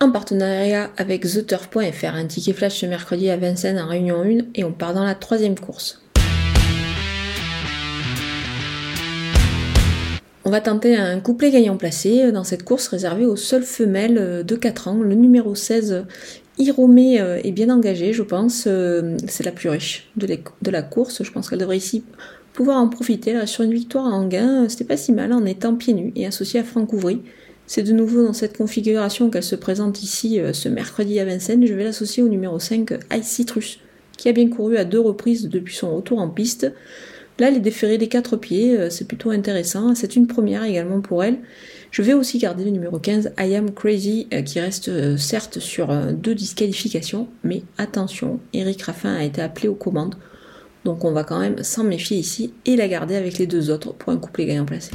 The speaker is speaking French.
en partenariat avec TheTurf.fr, un ticket flash ce mercredi à Vincennes en réunion 1 et on part dans la troisième course. On va tenter un couplet gagnant placé dans cette course réservée aux seules femelles de 4 ans. Le numéro 16, Iromé, euh, est bien engagé, je pense. Euh, c'est la plus riche de la course. Je pense qu'elle devrait ici pouvoir en profiter. Sur une victoire en gain, c'était pas si mal en étant pieds nus et associé à Franck Ouvry. C'est de nouveau dans cette configuration qu'elle se présente ici euh, ce mercredi à Vincennes. Je vais l'associer au numéro 5, Ice Citrus, qui a bien couru à deux reprises depuis son retour en piste. Là, elle est déférée des quatre pieds, euh, c'est plutôt intéressant. C'est une première également pour elle. Je vais aussi garder le numéro 15, I Am Crazy, euh, qui reste certes sur deux disqualifications, mais attention, Eric Raffin a été appelé aux commandes. Donc on va quand même s'en méfier ici et la garder avec les deux autres pour un couplet gagnant placé.